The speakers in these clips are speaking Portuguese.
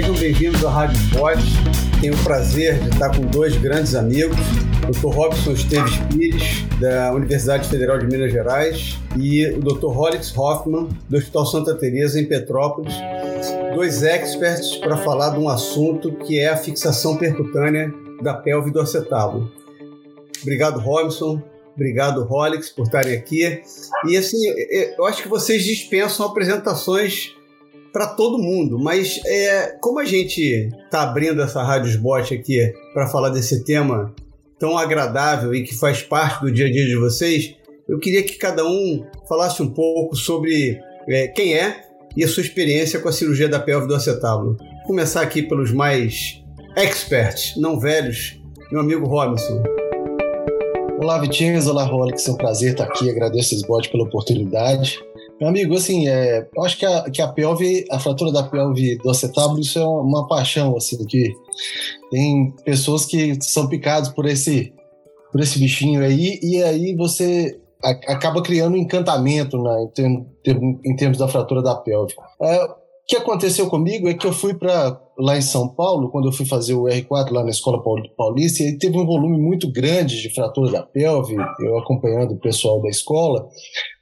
sejam bem-vindos à Rádio Spot. Tenho o prazer de estar com dois grandes amigos, o Dr. Robson Esteves Pires, da Universidade Federal de Minas Gerais, e o Dr. Rolix Hoffman, do Hospital Santa Teresa em Petrópolis, dois experts para falar de um assunto que é a fixação percutânea da pelve do acetábulo. Obrigado, Robson. Obrigado, Rolix, por estarem aqui. E assim, eu acho que vocês dispensam apresentações para todo mundo, mas é, como a gente está abrindo essa Rádio Sbot aqui para falar desse tema tão agradável e que faz parte do dia a dia de vocês, eu queria que cada um falasse um pouco sobre é, quem é e a sua experiência com a cirurgia da pelve do acetábulo. Vou começar aqui pelos mais experts, não velhos, meu amigo Robinson. Olá, Vitinhos. Olá, Rolex. É um prazer estar aqui. Agradeço esse bode pela oportunidade. Meu amigo, assim, é, eu acho que a, que a pelve, a fratura da pelve do acetábulo, isso é uma paixão, assim, que tem pessoas que são picadas por esse, por esse bichinho aí, e aí você acaba criando encantamento né, em, term, em, termos da fratura da pelve. É, que aconteceu comigo é que eu fui para lá em São Paulo, quando eu fui fazer o R4 lá na Escola Paulista, e teve um volume muito grande de fratura da pelve, eu acompanhando o pessoal da escola,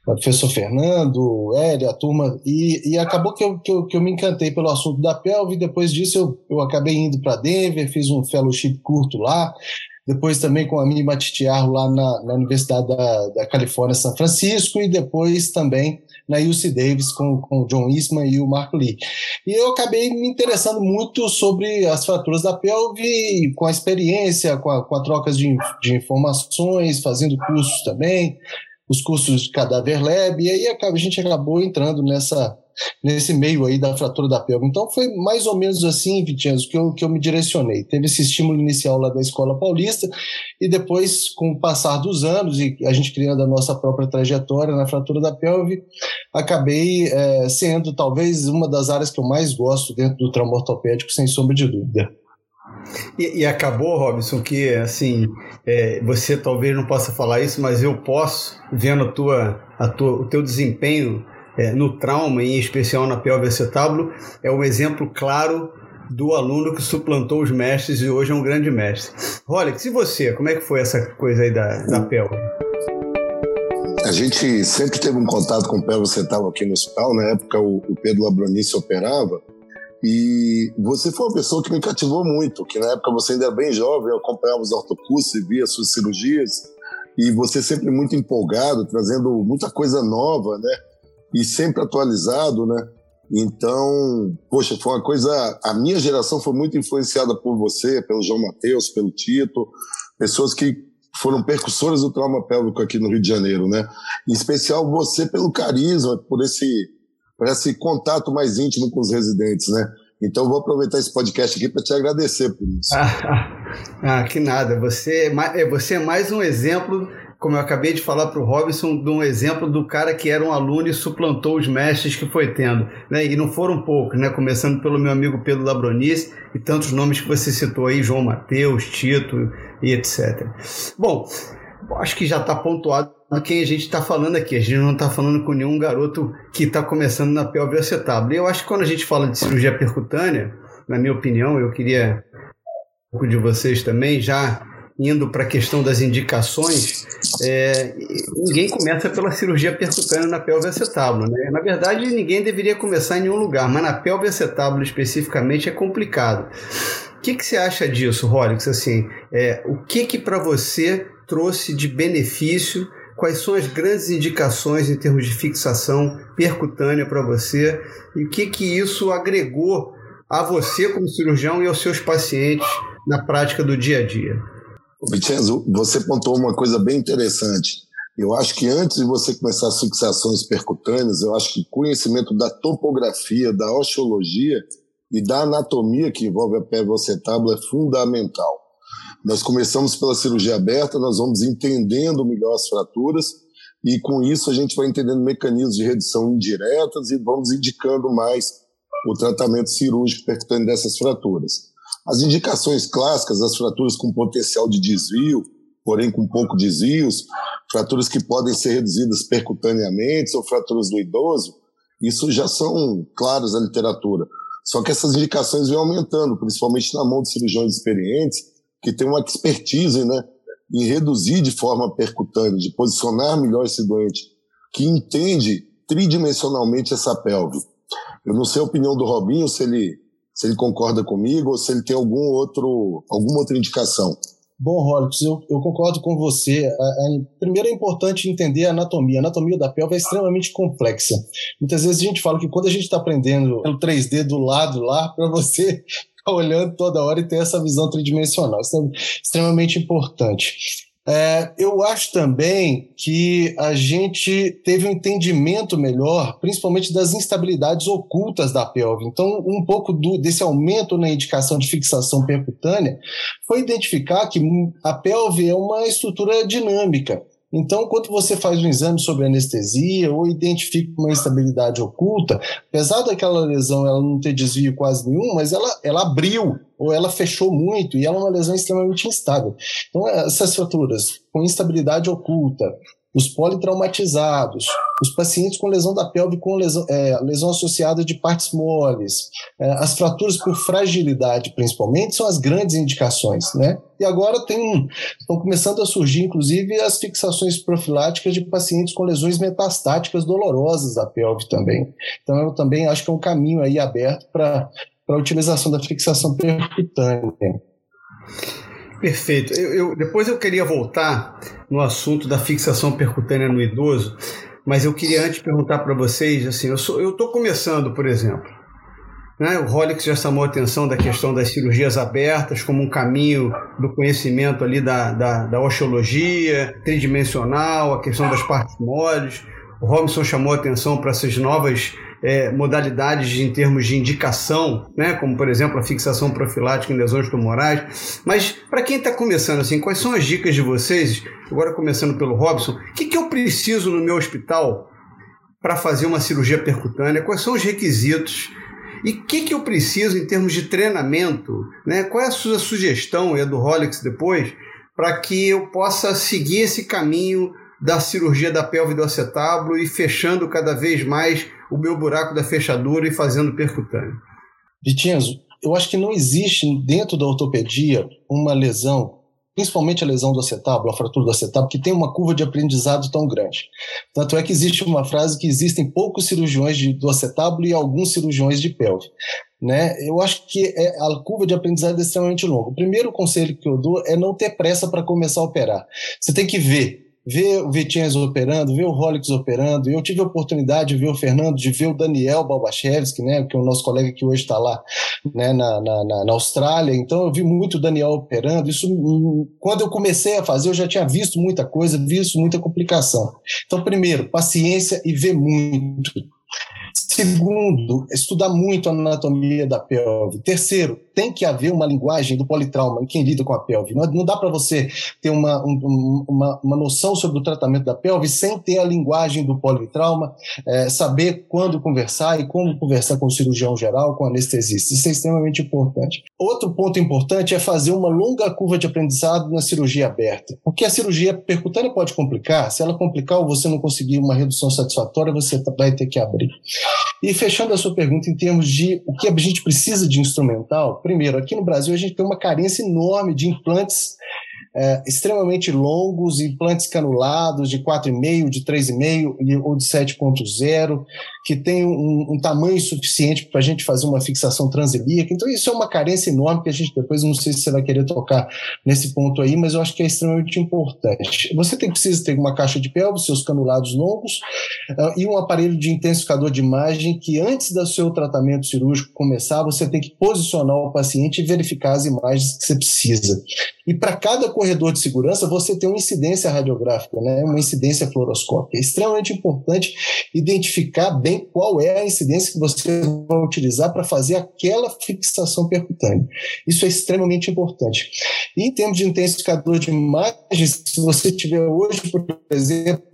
o professor Fernando, Hélio, a turma, e, e acabou que eu, que eu, que, eu, me encantei pelo assunto da pelve, depois disso eu, eu acabei indo para Denver, fiz um fellowship curto lá, depois também com a Mini Matitiarro lá na, na Universidade da, da Califórnia, São Francisco, e depois também na UC Davis com, com o John Eastman e o Marco Lee. E eu acabei me interessando muito sobre as fraturas da pelve, com a experiência, com a, com a troca de, de informações, fazendo cursos também, os cursos de Cadáver Lab, e aí a gente acabou entrando nessa, nesse meio aí da fratura da pelve. Então foi mais ou menos assim, Vitinho, que eu, que eu me direcionei. Teve esse estímulo inicial lá da Escola Paulista, e depois, com o passar dos anos, e a gente criando a nossa própria trajetória na fratura da pelve, acabei é, sendo talvez uma das áreas que eu mais gosto dentro do trauma ortopédico, sem sombra de dúvida. E, e, acabou, Robson, que assim, é, você talvez não possa falar isso, mas eu posso, vendo a tua, a tua, o teu desempenho é, no trauma, em especial na pelve acetábulo, é um exemplo claro do aluno que suplantou os mestres e hoje é um grande mestre. Rolex, e você, como é que foi essa coisa aí da, da pelve? A gente sempre teve um contato com o pelve acetábulo aqui no hospital, na época o, o Pedro Labronice operava, e você foi uma pessoa que me cativou muito, que na época você ainda era bem jovem, eu acompanhava os ortocursos e via suas cirurgias, e você sempre muito empolgado, trazendo muita coisa nova, né? E sempre atualizado, né? Então, poxa, foi uma coisa. A minha geração foi muito influenciada por você, pelo João Mateus, pelo Tito, pessoas que foram percussores do trauma pélvico aqui no Rio de Janeiro, né? Em especial você pelo carisma, por esse para esse contato mais íntimo com os residentes, né? Então vou aproveitar esse podcast aqui para te agradecer por isso. Ah, ah, que nada. Você, é, é, você é mais um exemplo, como eu acabei de falar para o Robinson, de um exemplo do cara que era um aluno e suplantou os mestres que foi tendo. Né? E não foram poucos, né? começando pelo meu amigo Pedro Labronice e tantos nomes que você citou aí, João Mateus, Tito e etc. Bom, acho que já está pontuado do quem a gente está falando aqui. A gente não está falando com nenhum garoto que está começando na pelve acetábulo. E eu acho que quando a gente fala de cirurgia percutânea, na minha opinião, eu queria um pouco de vocês também, já indo para a questão das indicações, é, ninguém começa pela cirurgia percutânea na pelve acetábulo. Né? Na verdade, ninguém deveria começar em nenhum lugar, mas na pelve acetábulo especificamente é complicado. O que, que você acha disso, Rolix? Assim, é, o que, que para você trouxe de benefício quais são as grandes indicações em termos de fixação percutânea para você e o que, que isso agregou a você como cirurgião e aos seus pacientes na prática do dia a dia. Vicenzo, você pontuou uma coisa bem interessante. Eu acho que antes de você começar as fixações percutâneas, eu acho que conhecimento da topografia, da osteologia e da anatomia que envolve a pele acetábulo é fundamental. Nós começamos pela cirurgia aberta, nós vamos entendendo melhor as fraturas e com isso a gente vai entendendo mecanismos de redução indiretas e vamos indicando mais o tratamento cirúrgico percutâneo dessas fraturas. As indicações clássicas, as fraturas com potencial de desvio, porém com pouco desvios, fraturas que podem ser reduzidas percutaneamente ou fraturas do idoso, isso já são claras na literatura. Só que essas indicações vêm aumentando, principalmente na mão de cirurgiões experientes, que têm uma expertise né, em reduzir de forma percutânea, de posicionar melhor esse doente, que entende tridimensionalmente essa pelve. Eu não sei a opinião do Robinho, se ele, se ele concorda comigo ou se ele tem algum outro, alguma outra indicação. Bom, Rolix, eu, eu, concordo com você. A, a, primeiro é importante entender a anatomia. A anatomia da pelve é extremamente complexa. Muitas vezes a gente fala que quando a gente está aprendendo o 3D do lado lá, para você olhando toda hora e ter essa visão tridimensional. Isso é extremamente importante. É, eu acho também que a gente teve um entendimento melhor, principalmente das instabilidades ocultas da pelve. Então, um pouco do, desse aumento na indicação de fixação percutânea foi identificar que a pelve é uma estrutura dinâmica. Então, quando você faz um exame sobre anestesia ou identifica uma instabilidade oculta, apesar daquela lesão ela não ter desvio quase nenhum, mas ela, ela abriu ou ela fechou muito e ela é uma lesão extremamente instável. Então, essas fraturas com instabilidade oculta, os politraumatizados, os pacientes com lesão da pelve com lesão, é, lesão associada de partes moles, é, as fraturas por fragilidade, principalmente, são as grandes indicações, né? E agora tem, estão começando a surgir, inclusive, as fixações profiláticas de pacientes com lesões metastáticas dolorosas da pelve também. Então, eu também acho que é um caminho aí aberto para a utilização da fixação percutânea. Perfeito. Eu, eu, depois eu queria voltar no assunto da fixação percutânea no idoso, mas eu queria antes perguntar para vocês, assim, eu estou começando, por exemplo, né? o Rolex já chamou a atenção da questão das cirurgias abertas como um caminho do conhecimento ali da, da, da osteologia tridimensional, a questão das partes moles, o Robinson chamou a atenção para essas novas é, modalidades em termos de indicação, né, como por exemplo a fixação profilática em lesões tumorais. Mas para quem está começando assim, quais são as dicas de vocês? Agora começando pelo Robson, o que, que eu preciso no meu hospital para fazer uma cirurgia percutânea? Quais são os requisitos? E o que, que eu preciso em termos de treinamento? Né? Qual é a sua sugestão, e a do Rolex depois, para que eu possa seguir esse caminho da cirurgia da pelve do acetábulo e fechando cada vez mais o meu buraco da fechadura e fazendo percutâneo. Vitinho, eu acho que não existe dentro da ortopedia uma lesão, principalmente a lesão do acetábulo, a fratura do acetábulo, que tem uma curva de aprendizado tão grande. Tanto é que existe uma frase que existem poucos cirurgiões de, do acetábulo e alguns cirurgiões de pelve. Né? Eu acho que é, a curva de aprendizado é extremamente longa. O primeiro conselho que eu dou é não ter pressa para começar a operar. Você tem que ver ver o Vitinhas operando, ver o Rolex operando. Eu tive a oportunidade de ver o Fernando, de ver o Daniel Balbachevski, né, que é o nosso colega que hoje está lá né, na, na, na, Austrália. Então eu vi muito o Daniel operando. Isso, quando eu comecei a fazer, eu já tinha visto muita coisa, visto muita complicação. Então, primeiro, paciência e ver muito. Segundo, estudar muito a anatomia da pelve. Terceiro, tem que haver uma linguagem do politrauma em quem lida com a pelve. Não, não dá para você ter uma, um, uma, uma, noção sobre o tratamento da pelve sem ter a linguagem do politrauma, é, saber quando conversar e como conversar com o cirurgião geral, com o anestesista. Isso é extremamente importante. Outro ponto importante é fazer uma longa curva de aprendizado na cirurgia aberta, porque a cirurgia percutânea pode complicar. Se ela complicar ou você não conseguir uma redução satisfatória, você vai ter que abrir. E fechando a sua pergunta em termos de o que a gente precisa de instrumental, primeiro, aqui no Brasil a gente tem uma carência enorme de implantes é, extremamente longos, implantes canulados de 4,5, de 3,5 ou de 7,0, que tem um, um tamanho suficiente para a gente fazer uma fixação transilíaca. Então, isso é uma carência enorme que a gente depois, não sei se você vai querer tocar nesse ponto aí, mas eu acho que é extremamente importante. Você tem, precisa ter uma caixa de pelve, seus canulados longos uh, e um aparelho de intensificador de imagem que antes do seu tratamento cirúrgico começar, você tem que posicionar o paciente e verificar as imagens que você precisa. E para cada corredor de segurança, você tem uma incidência radiográfica, né? uma incidência fluoroscópica. É extremamente importante identificar bem qual é a incidência que você vai utilizar para fazer aquela fixação percutânea. Isso é extremamente importante. E em termos de intensificador de imagens, se você tiver hoje, por exemplo,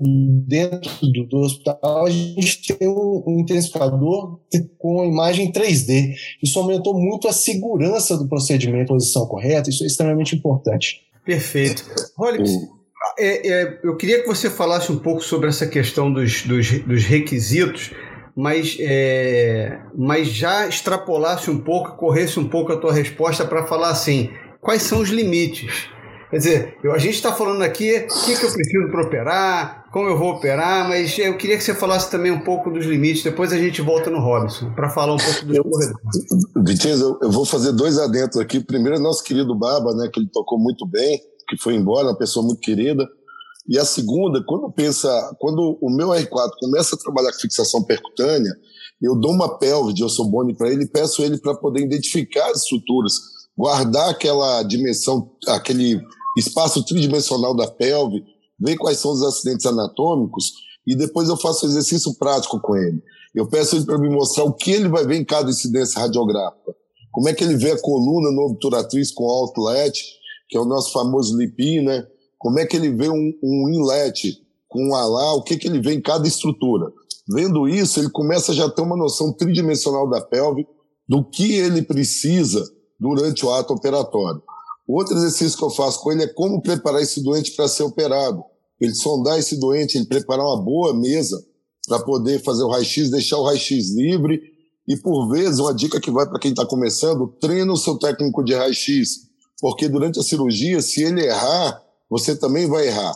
dentro do, do hospital, a gente tem um, um intensificador com imagem 3D. Isso aumentou muito a segurança do procedimento, posição correta, isso é extremamente importante. Perfeito. Rolex, é, é, eu queria que você falasse um pouco sobre essa questão dos, dos, dos requisitos mas, é, mas já extrapolasse um pouco, corresse um pouco a tua resposta para falar assim, quais são os limites? Quer dizer, eu, a gente está falando aqui o que, que eu preciso para operar, como eu vou operar, mas eu queria que você falasse também um pouco dos limites. Depois a gente volta no Robson para falar um pouco dos corredores. Vitinho, eu, eu, vou fazer dois adentros aqui. Primeiro, nosso querido Baba, né, que ele tocou muito bem, que foi embora, uma pessoa muito querida. E a segunda, quando pensa, quando o meu R4 começa a trabalhar com fixação percutânea, eu dou uma pelve de ossobone para ele e peço ele para poder identificar as estruturas, guardar aquela dimensão, aquele espaço tridimensional da pelve, ver quais são os acidentes anatômicos e depois eu faço exercício prático com ele. Eu peço ele para me mostrar o que ele vai ver em cada incidência radiográfica. Como é que ele vê a coluna no obturatriz com outlet, que é o nosso famoso lipin, né? Como é que ele vê um, um inlet com um alá, o que, que ele vê em cada estrutura. Vendo isso, ele começa a já ter uma noção tridimensional da pelve, do que ele precisa durante o ato operatório. O outro exercício que eu faço com ele é como preparar esse doente para ser operado. Ele sondar esse doente, ele preparar uma boa mesa para poder fazer o raio-x, deixar o raio-x livre. E, por vezes, uma dica que vai para quem está começando, treina o seu técnico de raio-x. Porque durante a cirurgia, se ele errar, você também vai errar.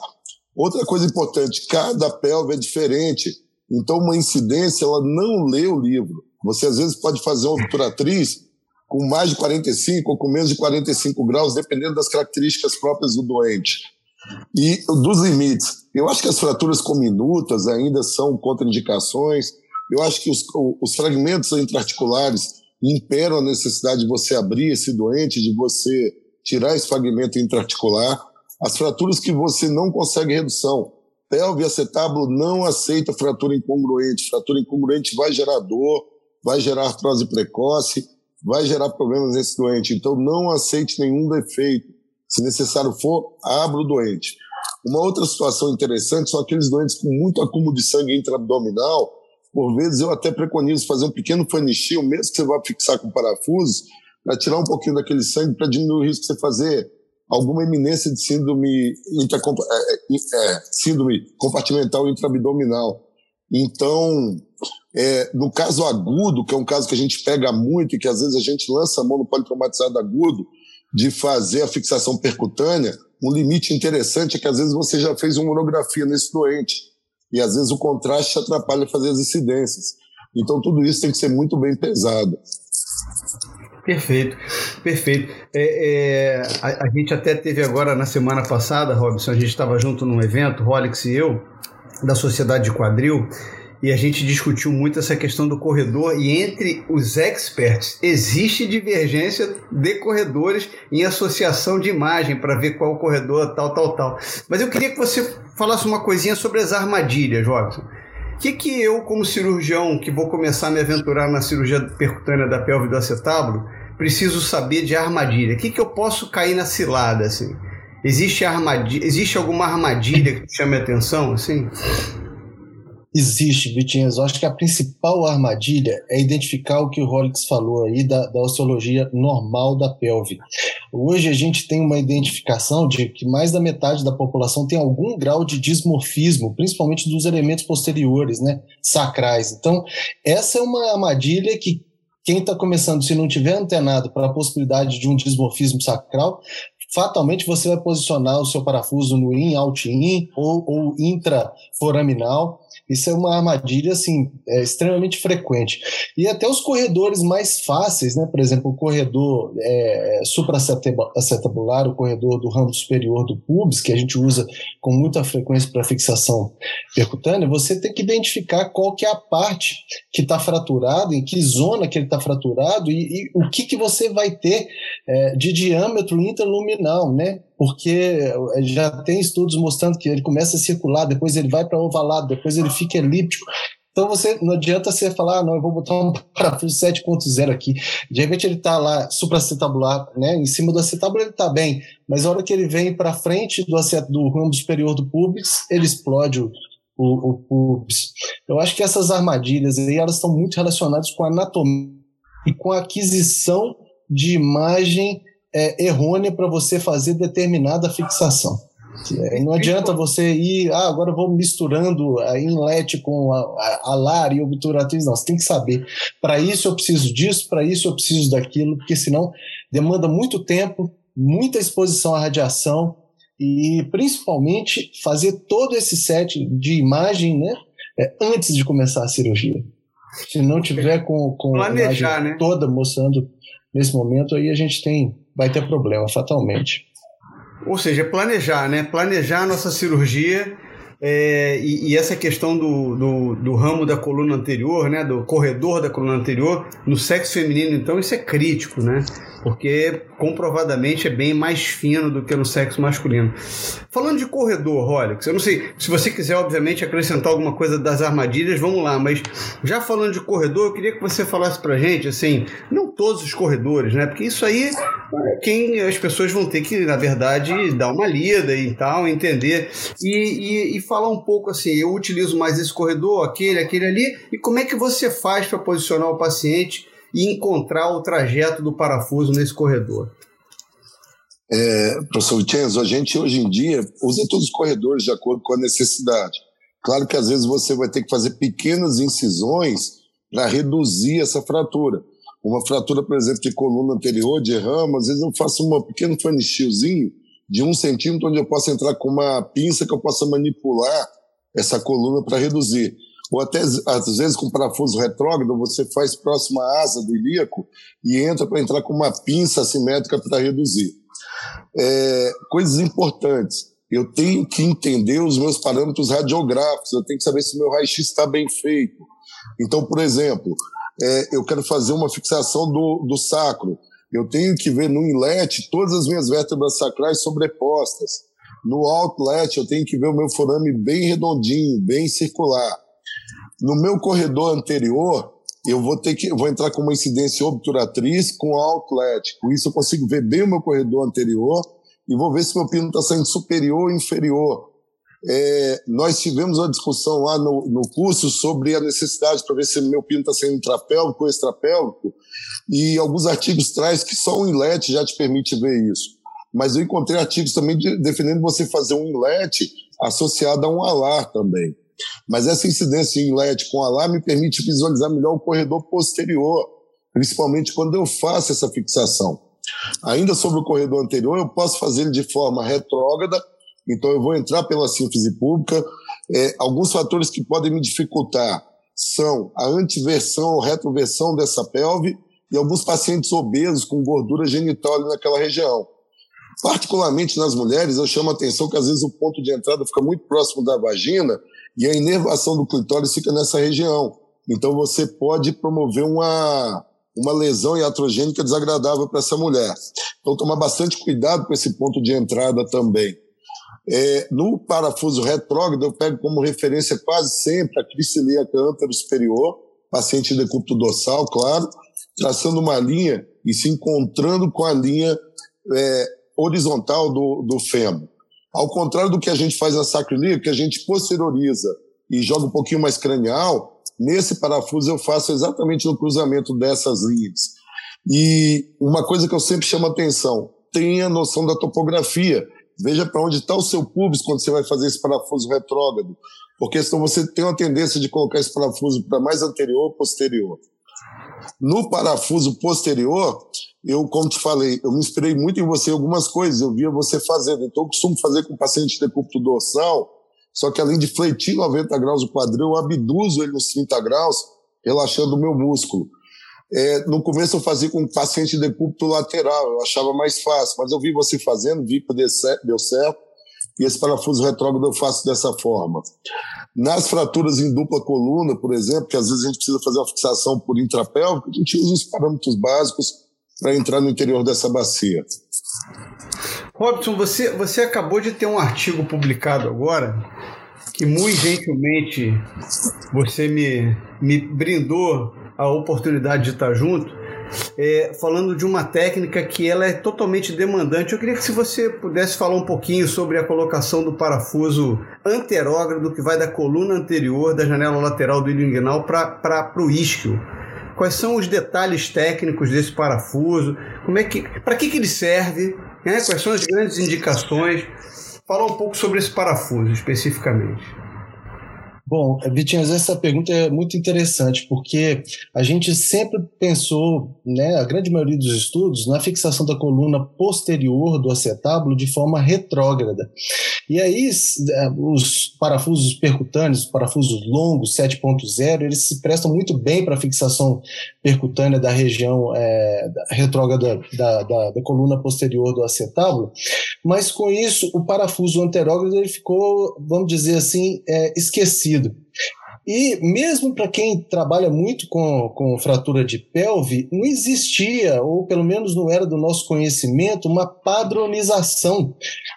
Outra coisa importante, cada pelve é diferente. Então, uma incidência, ela não lê o livro. Você, às vezes, pode fazer uma obturatriz com mais de 45 ou com menos de 45 graus, dependendo das características próprias do doente. E dos limites, eu acho que as fraturas cominutas ainda são contraindicações. Eu acho que os, os fragmentos intraarticulares imperam a necessidade de você abrir esse doente, de você tirar esse fragmento intraarticular. As fraturas que você não consegue redução. Pelve acetábulo não aceita fratura incongruente. Fratura incongruente vai gerar dor, vai gerar artrose precoce vai gerar problemas nesse doente. Então, não aceite nenhum defeito. Se necessário for, abra o doente. Uma outra situação interessante são aqueles doentes com muito acúmulo de sangue intraabdominal. Por vezes, eu até preconizo fazer um pequeno fanicil, mesmo que você vá fixar com parafusos, para tirar um pouquinho daquele sangue, para diminuir o risco de você fazer alguma eminência de síndrome, é, é, é, síndrome compartimental intraabdominal. Então, é, no caso agudo, que é um caso que a gente pega muito e que às vezes a gente lança a mão no politraumatizado agudo, de fazer a fixação percutânea, um limite interessante é que às vezes você já fez uma monografia nesse doente e às vezes o contraste atrapalha fazer as incidências. Então tudo isso tem que ser muito bem pesado. Perfeito, perfeito. É, é, a, a, gente até teve agora na semana passada, Robson, a gente estava junto num evento, Rolex e eu, da Sociedade de Quadril, e a gente discutiu muito essa questão do corredor e entre os experts existe divergência de corredores em associação de imagem para ver qual corredor tal, tal, tal. Mas eu queria que você falasse uma coisinha sobre as armadilhas, Robson. O que, que eu, como cirurgião, que vou começar a me aventurar na cirurgia percutânea da pelve do acetábulo, preciso saber de armadilha? O que, que eu posso cair na cilada, assim? Existe, armadilha, existe alguma armadilha que chame a atenção, assim? Existe, Vitinho. Eu acho que a principal armadilha é identificar o que o Rolex falou aí da, da osteologia normal da pelve. Hoje a gente tem uma identificação de que mais da metade da população tem algum grau de dismorfismo, principalmente dos elementos posteriores, né, sacrais. Então, essa é uma armadilha que quem está começando, se não tiver antenado para a possibilidade de um dismorfismo sacral, fatalmente você vai posicionar o seu parafuso no in, out-in ou, ou intraforaminal isso é uma armadilha assim é extremamente frequente. E até os corredores mais fáceis, né? Por exemplo, o corredor é, supraacetabular, o corredor do ramo superior do pubis, que a gente usa com muita frequência para fixação percutânea, você tem que identificar qual que é a parte que está fraturada, em que zona que ele está fraturado e, e, o que, que você vai ter é, de diâmetro interluminal, né? Porque eh, já tem estudos mostrando que ele começa a circular, depois ele vai para ovalado, depois ele fica elíptico. Então você não adianta você falar, ah, não, eu vou botar um parafuso 7.0 aqui. De repente ele está lá supracetabular, né? Em cima do acetábulo ele está bem, mas a hora que ele vem para frente do, do ramo superior do pubis, ele explode o, o, o pubis. Eu acho que essas armadilhas aí elas estão muito relacionadas com a anatomia e com a aquisição de imagem é, errônea para você fazer determinada fixação. É, não adianta você ir, ah, agora vou misturando a inlet com a, a, a LAR e obturatriz. Não, você tem que saber. Para isso eu preciso disso, para isso eu preciso daquilo, porque senão demanda muito tempo, muita exposição à radiação e principalmente fazer todo esse set de imagem né, é, antes de começar a cirurgia. Se não tiver com, com Planejar, a imagem né? toda mostrando nesse momento, aí a gente tem, vai ter problema fatalmente. Ou seja, planejar, né? Planejar a nossa cirurgia é, e, e, essa questão do, do, do, ramo da coluna anterior, né, do corredor da coluna anterior, no sexo feminino, então, isso é crítico, né? Porque comprovadamente é bem mais fino do que no sexo masculino. Falando de corredor, Rolex, eu não sei se você quiser, obviamente, acrescentar alguma coisa das armadilhas, vamos lá, mas já falando de corredor, eu queria que você falasse pra gente, assim, não todos os corredores, né? Porque isso aí, quem as pessoas vão ter que, na verdade, dar uma lida e tal, entender e, e, e falar um pouco assim, eu utilizo mais esse corredor, aquele, aquele ali, e como é que você faz para posicionar o paciente e encontrar o trajeto do parafuso nesse corredor? É, professor Vincenzo, a gente hoje em dia usa todos os corredores de acordo com a necessidade. Claro que às vezes você vai ter que fazer pequenas incisões para reduzir essa fratura. Uma fratura, por exemplo, de coluna anterior, de rama, às vezes eu faço um pequeno fanichiozinho de um centímetro, onde eu posso entrar com uma pinça que eu possa manipular essa coluna para reduzir. Ou até, às vezes, com parafuso retrógrado, você faz próxima asa do ilíaco e entra para entrar com uma pinça assimétrica para reduzir. É, coisas importantes. Eu tenho que entender os meus parâmetros radiográficos, eu tenho que saber se meu raio-x está bem feito. Então, por exemplo, é, eu quero fazer uma fixação do, do sacro. Eu tenho que ver no inlet todas as minhas vértebras sacrais sobrepostas. No outlet, eu tenho que ver o meu forame bem redondinho, bem circular. No meu corredor anterior, eu vou ter que vou entrar com uma incidência obturatriz com outlet. Com isso, eu consigo ver bem o meu corredor anterior e vou ver se meu pino está saindo superior ou inferior. É, nós tivemos uma discussão lá no, no curso sobre a necessidade para ver se meu pino está sendo intrapélvico ou extrapélvico, e alguns artigos traz que só um inlet já te permite ver isso. Mas eu encontrei artigos também de, defendendo você fazer um inlet associado a um alar também. Mas essa incidência em inlet com alar me permite visualizar melhor o corredor posterior, principalmente quando eu faço essa fixação. Ainda sobre o corredor anterior, eu posso fazer de forma retrógrada então, eu vou entrar pela síntese pública. É, alguns fatores que podem me dificultar são a antiversão ou retroversão dessa pelve e alguns pacientes obesos com gordura genital naquela região. Particularmente nas mulheres, eu chamo a atenção que às vezes o ponto de entrada fica muito próximo da vagina e a inervação do clitóris fica nessa região. Então você pode promover uma, uma lesão iatrogênica desagradável para essa mulher. Então tomar bastante cuidado com esse ponto de entrada também. É, no parafuso retrógrado, eu pego como referência quase sempre a cristilia cântaro superior, paciente de decúbito dorsal, claro, traçando uma linha e se encontrando com a linha é, horizontal do, do fêmur. Ao contrário do que a gente faz na sacrilia, que a gente posterioriza e joga um pouquinho mais cranial, nesse parafuso eu faço exatamente no cruzamento dessas linhas. E uma coisa que eu sempre chamo atenção, tenha noção da topografia. Veja para onde está o seu pubis quando você vai fazer esse parafuso retrógrado, porque senão você tem uma tendência de colocar esse parafuso para mais anterior ou posterior. No parafuso posterior, eu, como te falei, eu me inspirei muito em você em algumas coisas, eu via você fazendo. Então, eu costumo fazer com paciente de decúbito dorsal, só que além de fletir 90 graus o quadril, eu abduzo ele nos 30 graus, relaxando o meu músculo. É, no começo eu fazia com paciente de decúbito lateral, eu achava mais fácil, mas eu vi você fazendo, vi que deu certo, e esse parafuso retrógrado eu faço dessa forma. Nas fraturas em dupla coluna, por exemplo, que às vezes a gente precisa fazer uma fixação por intrapélvico, a gente usa os parâmetros básicos para entrar no interior dessa bacia. Robson, você, você acabou de ter um artigo publicado agora que muito gentilmente você me, me brindou a oportunidade de estar junto, é, falando de uma técnica que ela é totalmente demandante. Eu queria que se você pudesse falar um pouquinho sobre a colocação do parafuso anterógrado que vai da coluna anterior da janela lateral do ilho inguinal para o isquio. Quais são os detalhes técnicos desse parafuso? Como é que, para que, que ele serve? Né? Quais são as grandes indicações? falar um pouco sobre esse parafuso especificamente. Bom, Vitinho, essa pergunta é muito interessante, porque a gente sempre pensou, né, a grande maioria dos estudos, na fixação da coluna posterior do acetábulo de forma retrógrada. E aí, é, os parafusos percutâneos, os parafusos longos 7.0, eles se prestam muito bem para a fixação percutânea da região é, retrógrada da, da, da, coluna posterior do acetábulo, mas com isso, o parafuso anterógrado ele ficou, vamos dizer assim, é, esquecido e mesmo para quem trabalha muito com, com fratura de pelve, não existia, ou pelo menos não era do nosso conhecimento, uma padronização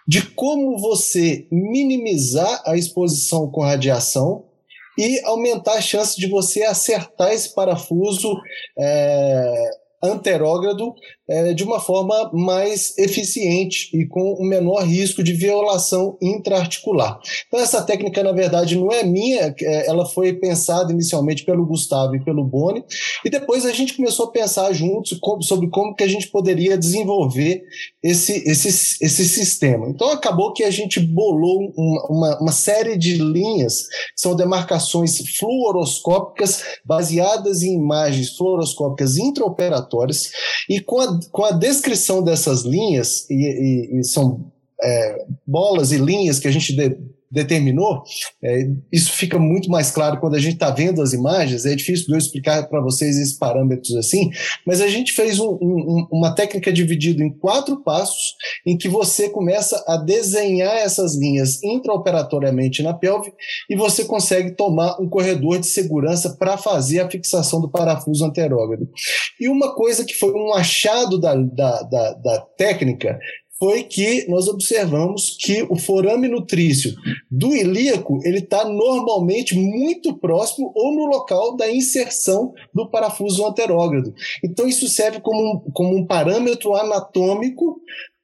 de como você minimizar a exposição com radiação e aumentar a chance de você acertar esse parafuso é, anterógrado é, de uma forma mais eficiente e com um menor risco de violação intraarticular. Então, essa técnica, na verdade, não é minha, é, ela foi pensada inicialmente pelo Gustavo e pelo Boni, e depois a gente começou a pensar juntos sobre como que a gente poderia desenvolver esse, esse, esse sistema. Então, acabou que a gente bolou uma, uma, uma série de linhas, que são demarcações fluoroscópicas baseadas em imagens fluoroscópicas intraoperatórias, e com a com a descrição dessas linhas, e, e, e são é, bolas e linhas que a gente de, determinou, é, isso fica muito mais claro quando a gente está vendo as imagens. É difícil de eu explicar para vocês esses parâmetros assim, mas a gente fez um, um, uma técnica dividida em quatro passos, em que você começa a desenhar essas linhas intraoperatoriamente na pelve e você consegue tomar um corredor de segurança para fazer a fixação do parafuso anterógrado. E uma coisa que foi um achado da, da, da, da técnica foi que nós observamos que o forame nutrício do ilíaco ele está normalmente muito próximo ou no local da inserção do parafuso anterógrado. Então isso serve como um, como um parâmetro anatômico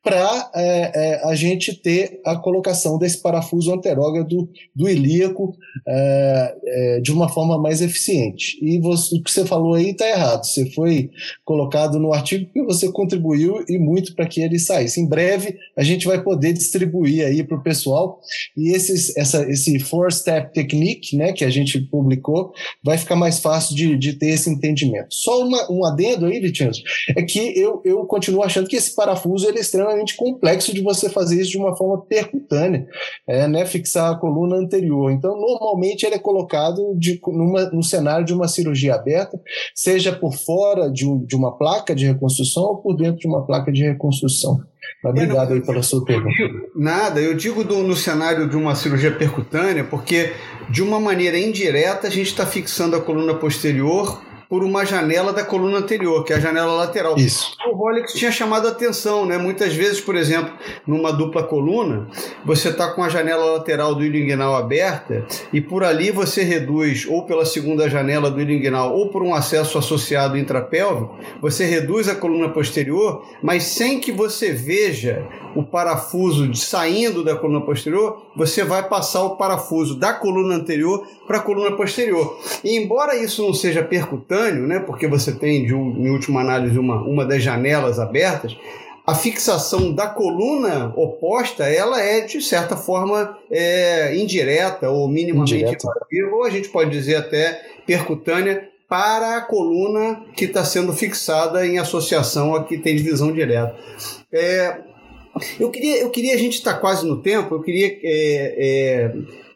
para é, é, a gente ter a colocação desse parafuso anterógrado do ilíaco é, é, de uma forma mais eficiente. E você, o que você falou aí está errado. Você foi colocado no artigo porque você contribuiu e muito para que ele saísse. Em breve a gente vai poder distribuir aí para o pessoal e esses, essa, esse four step technique, né, que a gente publicou, vai ficar mais fácil de, de ter esse entendimento. Só uma, um adendo aí, Vitinho, é que eu, eu continuo achando que esse parafuso ele é extremamente extremamente complexo de você fazer isso de uma forma percutânea, é, né, fixar a coluna anterior. Então, normalmente ele é colocado de, numa, no cenário de uma cirurgia aberta, seja por fora de, um, de uma placa de reconstrução ou por dentro de uma placa de reconstrução. Obrigado aí pela sua pergunta. Nada, eu digo do, no cenário de uma cirurgia percutânea, porque de uma maneira indireta a gente está fixando a coluna posterior por uma janela da coluna anterior, que é a janela lateral. Isso. O Rolex tinha chamado a atenção, né? Muitas vezes, por exemplo, numa dupla coluna, você está com a janela lateral do ilinguinal aberta e por ali você reduz, ou pela segunda janela do ilinguinal, ou por um acesso associado intrapélvico, você reduz a coluna posterior, mas sem que você veja o parafuso saindo da coluna posterior, você vai passar o parafuso da coluna anterior para a coluna posterior. E embora isso não seja percutâneo, né, porque você tem, de um, em última análise, uma, uma das janelas abertas, a fixação da coluna oposta, ela é, de certa forma, é, indireta ou minimamente invasiva, ou a gente pode dizer até percutânea, para a coluna que está sendo fixada em associação a que tem divisão direta. É, eu queria, eu queria, a gente está quase no tempo, eu queria é,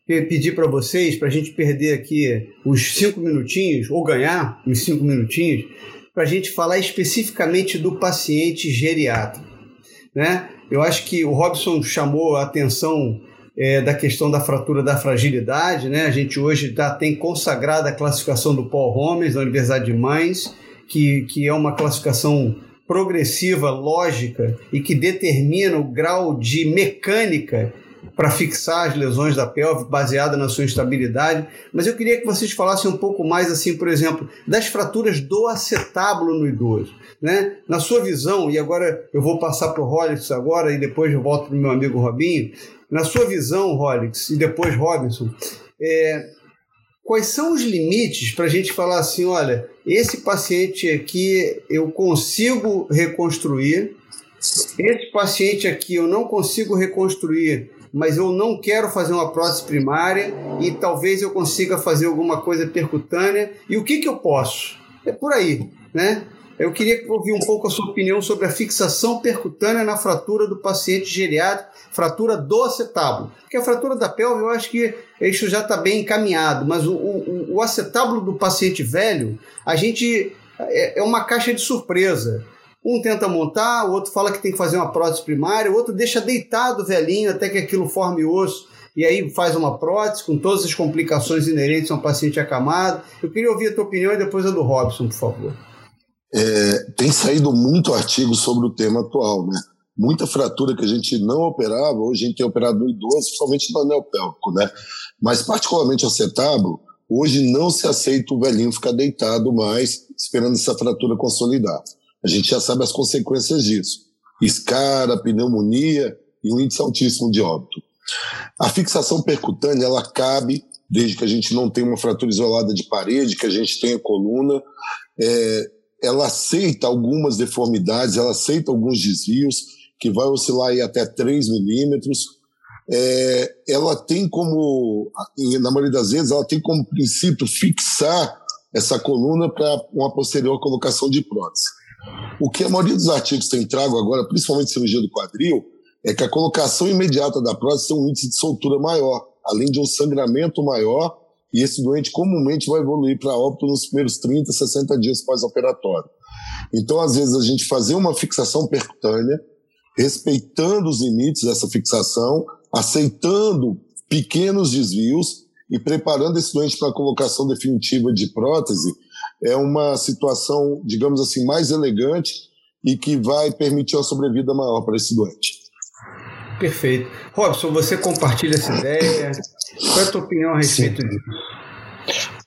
é, pedir para vocês, para a gente perder aqui os cinco minutinhos, ou ganhar uns cinco minutinhos, para a gente falar especificamente do paciente geriatra. Né? Eu acho que o Robson chamou a atenção é, da questão da fratura da fragilidade. Né? A gente hoje já tem consagrada a classificação do Paul Holmes da Universidade de Mainz, que, que é uma classificação progressiva, lógica e que determina o grau de mecânica para fixar as lesões da pelve baseada na sua estabilidade. Mas eu queria que vocês falassem um pouco mais, assim, por exemplo, das fraturas do acetábulo no idoso. Né? Na sua visão, e agora eu vou passar para o Rollins agora e depois eu volto para o meu amigo Robinho. Na sua visão, Rollins, e depois Robinson, é, quais são os limites para a gente falar assim, olha, esse paciente aqui eu consigo reconstruir, esse paciente aqui eu não consigo reconstruir mas eu não quero fazer uma prótese primária e talvez eu consiga fazer alguma coisa percutânea. E o que, que eu posso? É por aí, né? Eu queria ouvir um pouco a sua opinião sobre a fixação percutânea na fratura do paciente geriátrico, fratura do acetábulo. Porque a fratura da pelve, eu acho que isso já está bem encaminhado, mas o, o, o acetábulo do paciente velho, a gente é, é uma caixa de surpresa. Um tenta montar, o outro fala que tem que fazer uma prótese primária, o outro deixa deitado o velhinho até que aquilo forme osso e aí faz uma prótese com todas as complicações inerentes a um paciente acamado. Eu queria ouvir a tua opinião e depois a do Robson, por favor. É, tem saído muito artigo sobre o tema atual, né? Muita fratura que a gente não operava, hoje a gente tem operado no idoso, principalmente no anel pélvico, né? Mas particularmente o acetábulo, hoje não se aceita o velhinho ficar deitado mais, esperando essa fratura consolidar. A gente já sabe as consequências disso. Escara, pneumonia e um índice altíssimo de óbito. A fixação percutânea, ela cabe desde que a gente não tenha uma fratura isolada de parede, que a gente tenha coluna. É, ela aceita algumas deformidades, ela aceita alguns desvios, que vai oscilar aí até 3 milímetros. É, ela tem como, na maioria das vezes, ela tem como princípio fixar essa coluna para uma posterior colocação de prótese. O que a maioria dos artigos tem trago agora, principalmente cirurgia do quadril, é que a colocação imediata da prótese tem um índice de soltura maior, além de um sangramento maior, e esse doente comumente vai evoluir para óbito nos primeiros 30, 60 dias pós-operatório. Então, às vezes, a gente fazer uma fixação percutânea, respeitando os limites dessa fixação, aceitando pequenos desvios e preparando esse doente para a colocação definitiva de prótese, é uma situação, digamos assim, mais elegante e que vai permitir uma sobrevida maior para esse doente. Perfeito. Robson, você compartilha essa ideia? Qual é a tua opinião a respeito Sim. disso?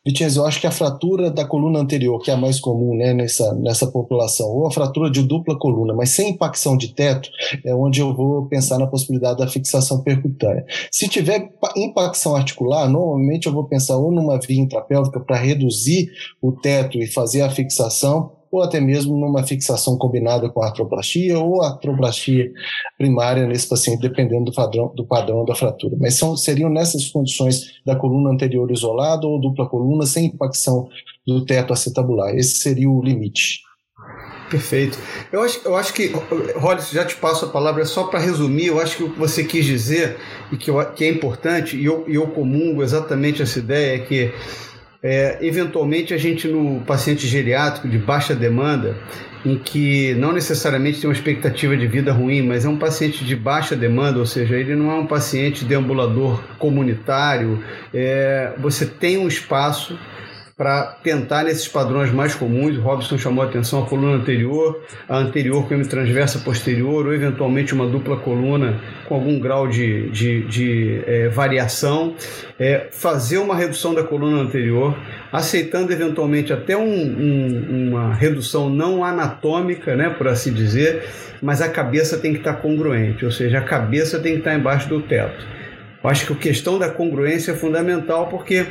Vitinhas, eu acho que a fratura da coluna anterior, que é a mais comum né, nessa, nessa população, ou a fratura de dupla coluna, mas sem impacção de teto, é onde eu vou pensar na possibilidade da fixação percutânea. Se tiver impacção articular, normalmente eu vou pensar ou numa via intrapélvica para reduzir o teto e fazer a fixação, ou até mesmo numa fixação combinada com artroplastia ou artroplastia primária nesse paciente, dependendo do padrão, do padrão da fratura. Mas são, seriam nessas condições da coluna anterior isolada ou dupla coluna sem impacção do teto acetabular. Esse seria o limite. Perfeito. Eu acho, eu acho que, Rolis, já te passo a palavra só para resumir. Eu acho que o que você quis dizer e que, eu, que é importante, e eu, e eu comungo exatamente essa ideia, é que é, eventualmente, a gente no paciente geriátrico de baixa demanda, em que não necessariamente tem uma expectativa de vida ruim, mas é um paciente de baixa demanda, ou seja, ele não é um paciente deambulador comunitário, é, você tem um espaço para tentar nesses padrões mais comuns. O Robson chamou a atenção a coluna anterior, a anterior com transversa posterior, ou eventualmente uma dupla coluna com algum grau de, de, de é, variação. É, fazer uma redução da coluna anterior, aceitando eventualmente até um, um, uma redução não anatômica, né, por assim dizer, mas a cabeça tem que estar congruente, ou seja, a cabeça tem que estar embaixo do teto. Eu acho que a questão da congruência é fundamental porque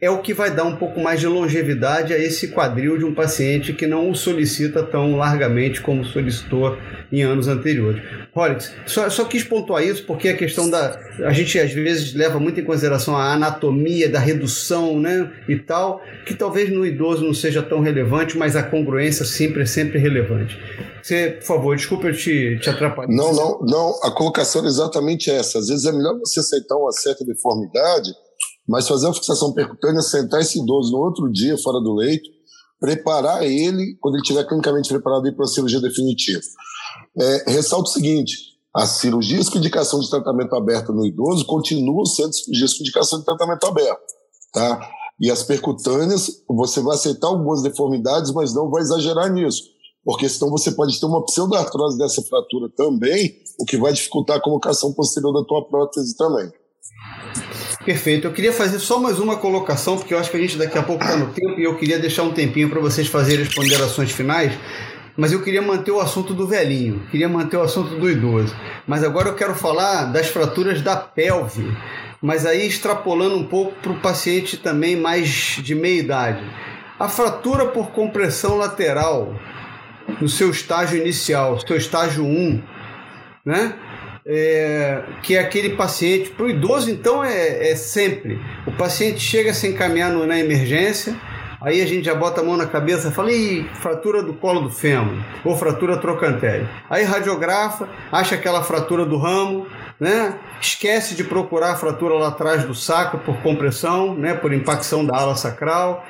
é o que vai dar um pouco mais de longevidade a esse quadril de um paciente que não o solicita tão largamente como solicitou em anos anteriores. Rolix, só, só quis pontuar isso porque a questão da. A gente às vezes leva muito em consideração a anatomia da redução né, e tal, que talvez no idoso não seja tão relevante, mas a congruência sempre é sempre relevante. Você, por favor, desculpa eu te, te atrapalhar. Não, não, não. A colocação é exatamente essa. Às vezes é melhor você aceitar uma certa deformidade mas fazer uma fixação percutânea, sentar esse idoso no outro dia fora do leito, preparar ele quando ele estiver clinicamente preparado para a cirurgia definitiva. É, ressalto o seguinte: as cirurgias com indicação de tratamento aberto no idoso continuam sendo cirurgias com indicação de tratamento aberto, tá? E as percutâneas, você vai aceitar algumas deformidades, mas não vai exagerar nisso, porque senão você pode ter uma pseudoartrose dessa fratura também, o que vai dificultar a colocação posterior da tua prótese também. Perfeito. Eu queria fazer só mais uma colocação, porque eu acho que a gente daqui a pouco está no tempo e eu queria deixar um tempinho para vocês fazerem as ponderações finais. Mas eu queria manter o assunto do velhinho, queria manter o assunto do idoso. Mas agora eu quero falar das fraturas da pelve, mas aí extrapolando um pouco para o paciente também mais de meia idade. A fratura por compressão lateral, no seu estágio inicial, seu estágio 1, né? É, que é aquele paciente, para o idoso então é, é, sempre, o paciente chega a se encaminhar na emergência, aí a gente já bota a mão na cabeça e fala, Ih, fratura do colo do fêmur, ou fratura trocantélio. Aí radiografa, acha aquela fratura do ramo, né? Esquece de procurar a fratura lá atrás do saco por compressão, né? Por impacção da ala sacral.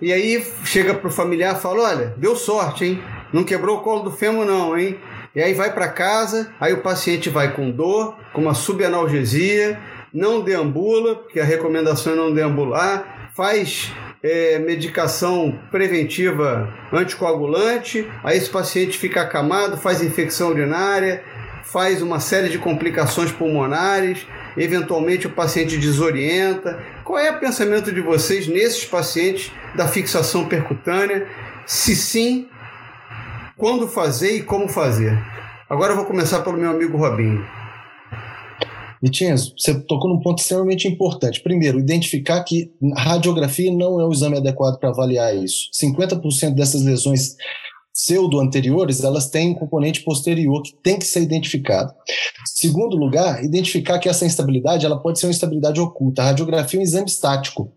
E aí chega para o familiar e fala: Olha, deu sorte, hein? Não quebrou o colo do fêmur, não, hein? E aí vai para casa, aí o paciente vai com dor, com uma subanalgesia, não deambula, porque a recomendação é não deambular, faz é, medicação preventiva anticoagulante, aí esse paciente fica acamado, faz infecção urinária, faz uma série de complicações pulmonares, eventualmente o paciente desorienta. Qual é o pensamento de vocês nesses pacientes da fixação percutânea? Se sim, quando fazer e como fazer? Agora eu vou começar pelo meu amigo Robinho. Vitinho, você tocou num ponto extremamente importante. Primeiro, identificar que radiografia não é o exame adequado para avaliar isso. 50% dessas lesões pseudo-anteriores, elas têm um componente posterior que tem que ser identificado. Segundo lugar, identificar que essa instabilidade ela pode ser uma instabilidade oculta. A radiografia é um exame estático.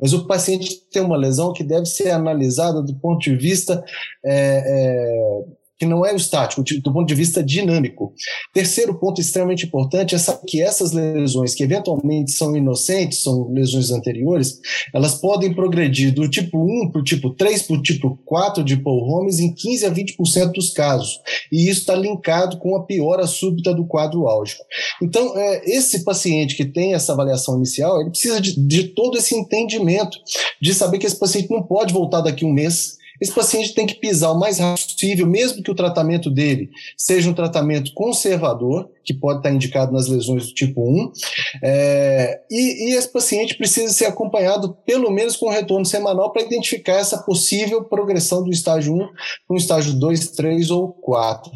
Mas o paciente tem uma lesão que deve ser analisada do ponto de vista é, é, que não é o estático, do ponto de vista dinâmico. Terceiro ponto extremamente importante é saber que essas lesões, que eventualmente são inocentes, são lesões anteriores, elas podem progredir do tipo 1 para o tipo 3 para o tipo 4 de Paul Holmes em 15 a 20% dos casos. E isso está linkado com a piora súbita do quadro álgico. Então, é, esse paciente que tem essa avaliação inicial, ele precisa de, de todo esse entendimento, de saber que esse paciente não pode voltar daqui um mês, esse paciente tem que pisar o mais rápido possível, mesmo que o tratamento dele seja um tratamento conservador, que pode estar indicado nas lesões do tipo 1, é, e, e, esse paciente precisa ser acompanhado pelo menos com retorno semanal para identificar essa possível progressão do estágio 1 para um estágio 2, 3 ou 4.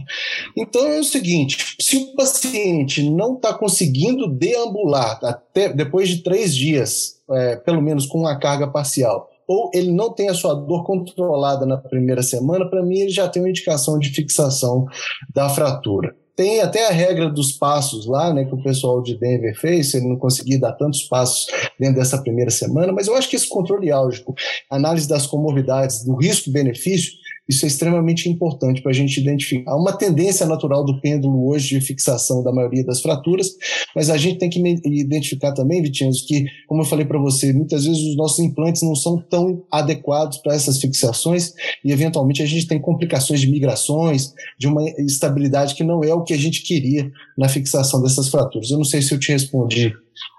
Então é o seguinte: se o paciente não está conseguindo deambular até depois de três dias, é, pelo menos com uma carga parcial, ou ele não tem a sua dor controlada na primeira semana, para mim ele já tem uma indicação de fixação da fratura. Tem até a regra dos passos lá, né, que o pessoal de Denver fez, se ele não conseguir dar tantos passos dentro dessa primeira semana, mas eu acho que esse controle álgico, análise das comorbidades, do risco-benefício, isso é extremamente importante para a gente identificar. Há uma tendência natural do pêndulo hoje de fixação da maioria das fraturas, mas a gente tem que identificar também, Vitinho, que, como eu falei para você, muitas vezes os nossos implantes não são tão adequados para essas fixações e, eventualmente, a gente tem complicações de migrações, de uma estabilidade que não é o que a gente queria na fixação dessas fraturas. Eu não sei se eu te respondi.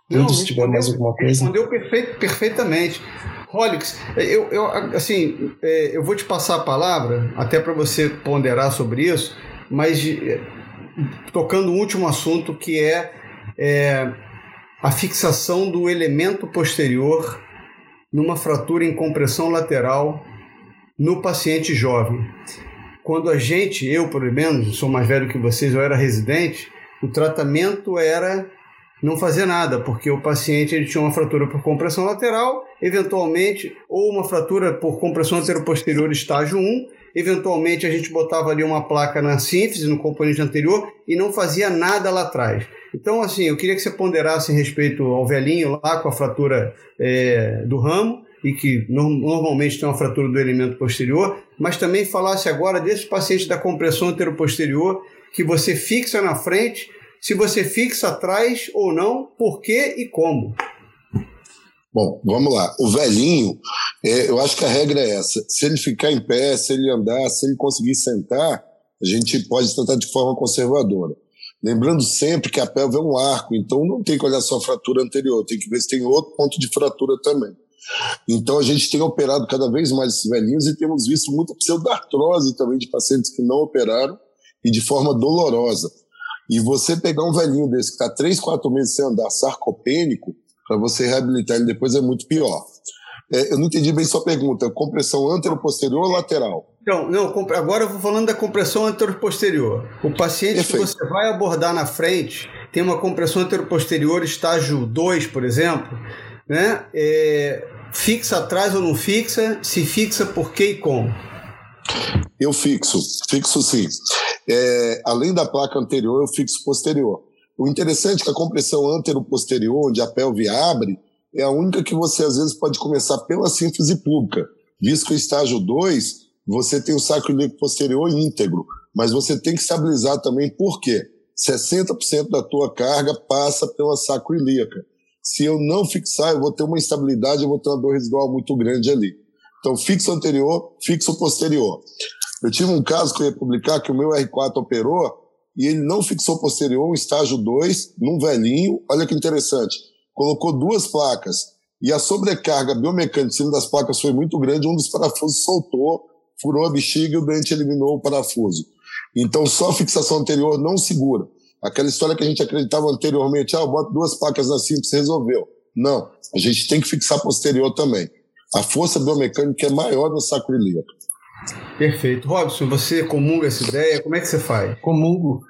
Não, se tiver mais alguma coisa. Respondeu perfeito, perfeitamente. Rolix, eu, eu, assim, é, eu vou te passar a palavra, até para você ponderar sobre isso, mas é, tocando um último assunto que é, é a fixação do elemento posterior numa fratura em compressão lateral no paciente jovem. Quando a gente, eu pelo menos, sou mais velho que vocês, eu era residente, o tratamento era não fazer nada, porque o paciente ele tinha uma fratura por compressão lateral, eventualmente, ou uma fratura por compressão anteroposterior estágio 1, eventualmente a gente botava ali uma placa na sínfise, no componente anterior, e não fazia nada lá atrás. Então, assim, eu queria que você ponderasse em respeito ao velhinho lá com a fratura é, do ramo, e que normalmente tem uma fratura do elemento posterior, mas também falasse agora desse paciente da compressão anteroposterior, que você fixa na frente se você fixa atrás ou não, por quê e como. Bom, vamos lá. O velhinho, é, eu acho que a regra é essa. Se ele ficar em pé, se ele andar, se ele conseguir sentar, a gente pode tratar de forma conservadora. Lembrando sempre que a pelve é um arco, então não tem que olhar só a fratura anterior, tem que ver se tem outro ponto de fratura também. Então a gente tem operado cada vez mais esses velhinhos e temos visto muita pseudartrose também de pacientes que não operaram e de forma dolorosa. E você pegar um velhinho desse que está três, quatro meses sem andar, sarcopênico, para você reabilitar ele depois é muito pior. É, eu não entendi bem sua pergunta. Compressão antero-posterior ou lateral? Não, não, agora eu vou falando da compressão antero-posterior. O paciente Perfeito. que você vai abordar na frente tem uma compressão antero-posterior estágio 2, por exemplo, né? É, fixa atrás ou não fixa? Se fixa, por que e como? Eu fixo, fixo sim. É, além da placa anterior, eu fixo posterior. O interessante é que a compressão antero-posterior, onde a pelve abre, é a única que você às vezes pode começar pela síntese pública, visto que o estágio 2 você tem o sacro ilíaco posterior íntegro, mas você tem que estabilizar também, por quê? 60% da tua carga passa pela sacro ilíaca. Se eu não fixar, eu vou ter uma instabilidade, eu vou ter uma dor residual muito grande ali. Então, fixo anterior, fixo posterior. Eu tive um caso que eu ia publicar que o meu R4 operou e ele não fixou posterior, um estágio 2, num velhinho. Olha que interessante. Colocou duas placas e a sobrecarga biomecânica em cima das placas foi muito grande. Um dos parafusos soltou, furou a bexiga e o dente eliminou o parafuso. Então, só fixação anterior não segura. Aquela história que a gente acreditava anteriormente, ah, eu boto duas placas na simples, resolveu. Não, a gente tem que fixar posterior também. A força biomecânica é maior no sacro ilíaco. Perfeito. Robson, você comunga essa ideia? Como é que você faz? Comungo.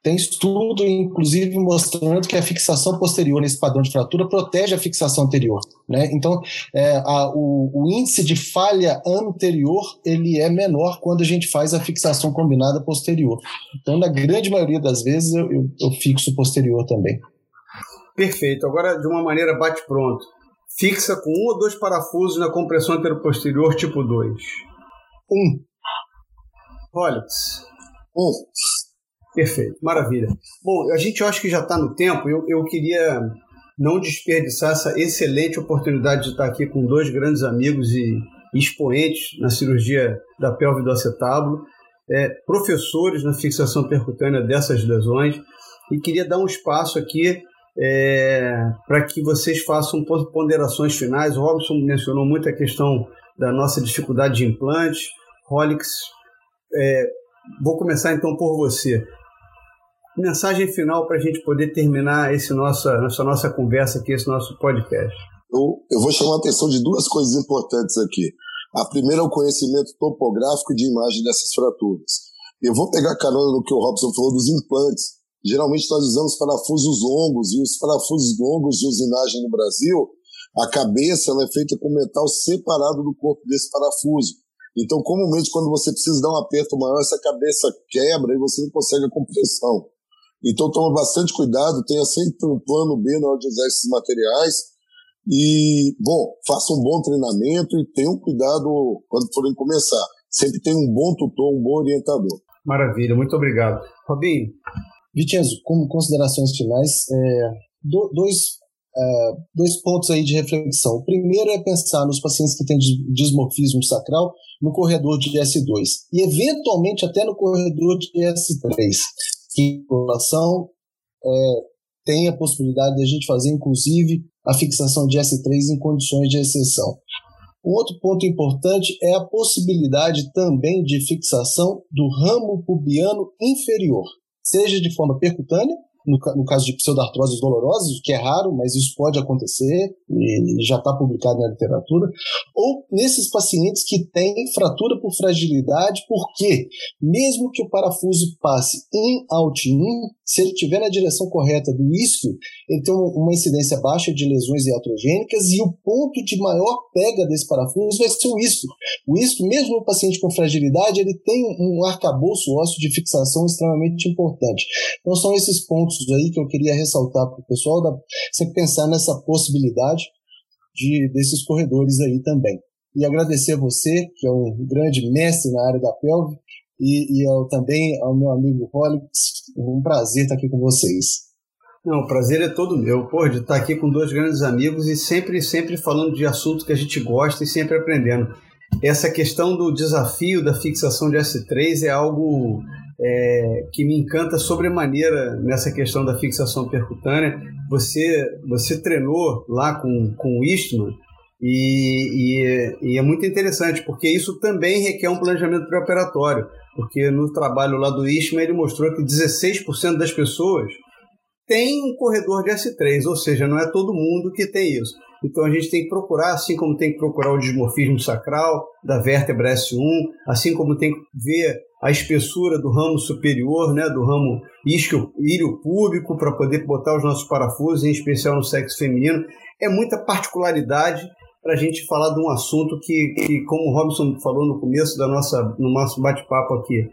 Tem estudo, inclusive, mostrando que a fixação posterior nesse padrão de fratura protege a fixação anterior. Né? Então, é, a, o, o, índice de falha anterior ele é menor quando a gente faz a fixação combinada posterior. Então, na grande maioria das vezes, eu, eu, eu fixo posterior também. Perfeito. Agora, de uma maneira bate-pronto. Fixa com um ou dois parafusos na compressão anterior-posterior tipo 2. Um. Rolex. Um. Perfeito, maravilha. Bom, a gente acho que já está no tempo. Eu, eu queria não desperdiçar essa excelente oportunidade de estar aqui com dois grandes amigos e expoentes na cirurgia da pelve do acetábulo, é, professores na fixação percutânea dessas lesões, e queria dar um espaço aqui é, para que vocês façam ponderações finais. O Robson mencionou muito a questão da nossa dificuldade de implantes. Rolix, é, vou começar então por você mensagem final para a gente poder terminar esse nossa, essa nossa conversa aqui, esse nosso podcast. Eu, eu vou chamar a atenção de duas coisas importantes aqui. A primeira é o conhecimento topográfico de imagem dessas fraturas. Eu vou pegar carona no que o Robson falou dos implantes. Geralmente nós usamos parafusos longos, e os parafusos longos de usinagem no Brasil, a cabeça ela é feita com metal separado do corpo desse parafuso. Então, comumente, quando você precisa dar um aperto maior, essa cabeça quebra e você não consegue a compressão. Então toma bastante cuidado, tenha sempre um plano B na hora de usar esses materiais. E, bom, faça um bom treinamento e tenham cuidado quando forem começar. Sempre tem um bom tutor, um bom orientador. Maravilha, muito obrigado. Robinho. Vicenzo, como considerações finais, é, dois, é, dois pontos aí de reflexão. O primeiro é pensar nos pacientes que têm dismorfismo sacral no corredor de S2 e, eventualmente, até no corredor de S3 que população é, tem a possibilidade de a gente fazer, inclusive, a fixação de S3 em condições de exceção. Um outro ponto importante é a possibilidade também de fixação do ramo pubiano inferior, seja de forma percutânea no, no caso de pseudartroses dolorosas, que é raro, mas isso pode acontecer e já está publicado na literatura, ou nesses pacientes que têm fratura por fragilidade, porque mesmo que o parafuso passe em out in, se ele estiver na direção correta do isquio, ele tem uma incidência baixa de lesões iatrogênicas e o ponto de maior pega desse parafuso vai ser o isquio. O isquio, mesmo no paciente com fragilidade, ele tem um arcabouço ósseo de fixação extremamente importante. Então são esses pontos aí que eu queria ressaltar para o pessoal, da, sempre pensar nessa possibilidade de, desses corredores aí também. E agradecer a você, que é um grande mestre na área da pelve, e, e ao, também ao meu amigo Rolix, um prazer estar aqui com vocês. Não, o prazer é todo meu, pô, de estar aqui com dois grandes amigos e sempre, sempre falando de assuntos que a gente gosta e sempre aprendendo. Essa questão do desafio da fixação de S3 é algo é, que me encanta sobremaneira nessa questão da fixação percutânea. Você, você treinou lá com, com o Eastman e, e, e é muito interessante, porque isso também requer um planejamento pré-operatório, porque no trabalho lá do Eastman ele mostrou que 16% das pessoas tem um corredor de S3, ou seja, não é todo mundo que tem isso. Então a gente tem que procurar, assim como tem que procurar o dismorfismo sacral da vértebra S1, assim como tem que ver a espessura do ramo superior, né, do ramo isquio, íleo púbico, para poder botar os nossos parafusos, em especial no sexo feminino. É muita particularidade para a gente falar de um assunto que, que, como o Robson falou no começo da nossa, no nosso bate-papo aqui,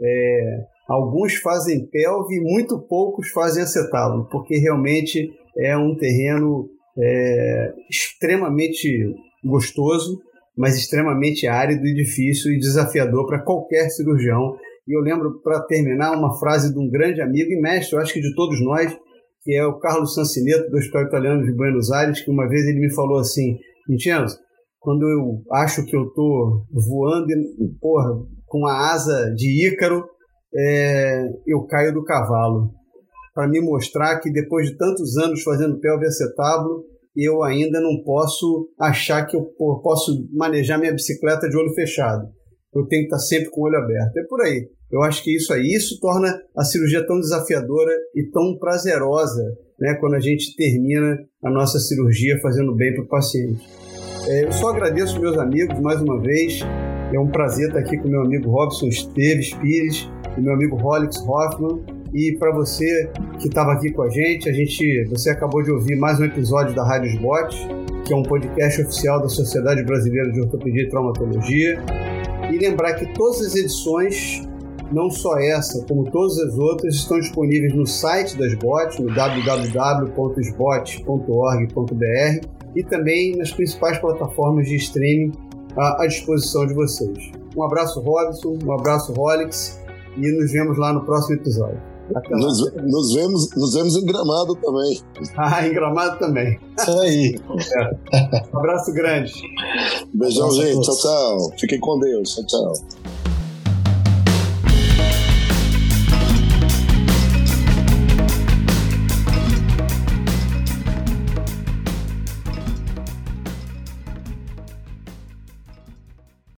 é, alguns fazem pelve, muito poucos fazem acetábulo, porque realmente é um terreno é, extremamente gostoso, mas extremamente árido e difícil e desafiador para qualquer cirurgião. E eu lembro, para terminar, uma frase de um grande amigo e mestre, eu acho que de todos nós, que é o Carlos Sancineto, do Hospital Italiano de Buenos Aires, que uma vez ele me falou assim, Vincenzo, quando eu acho que eu estou voando porra, com a asa de Ícaro, é, eu caio do cavalo. Para me mostrar que depois de tantos anos fazendo pelve acetábulo, eu ainda não posso achar que eu posso manejar minha bicicleta de olho fechado. Eu tenho que estar sempre com o olho aberto. É por aí. Eu acho que isso aí, isso torna a cirurgia tão desafiadora e tão prazerosa, né, quando a gente termina a nossa cirurgia fazendo bem para o paciente. É, eu só agradeço meus amigos mais uma vez. É um prazer estar aqui com meu amigo Robson Esteves Pires e meu amigo Rolix Hoffman. E para você que estava aqui com a gente, a gente, você acabou de ouvir mais um episódio da Rádio Sbot, que é um podcast oficial da Sociedade Brasileira de Ortopedia e Traumatologia. E lembrar que todas as edições, não só essa, como todas as outras, estão disponíveis no site da SBOT, no www.sbot.org.br e também nas principais plataformas de streaming à, disposição de vocês. Um abraço, Robson, um abraço, Rolix, e nos vemos lá no próximo episódio. Nos, nos, vemos, nos vemos em Gramado também. Ah, em Gramado também. Isso aí. É. Um abraço grande. Beijão, gente. Tchau, tchau. Fiquem com Deus. Tchau, tchau.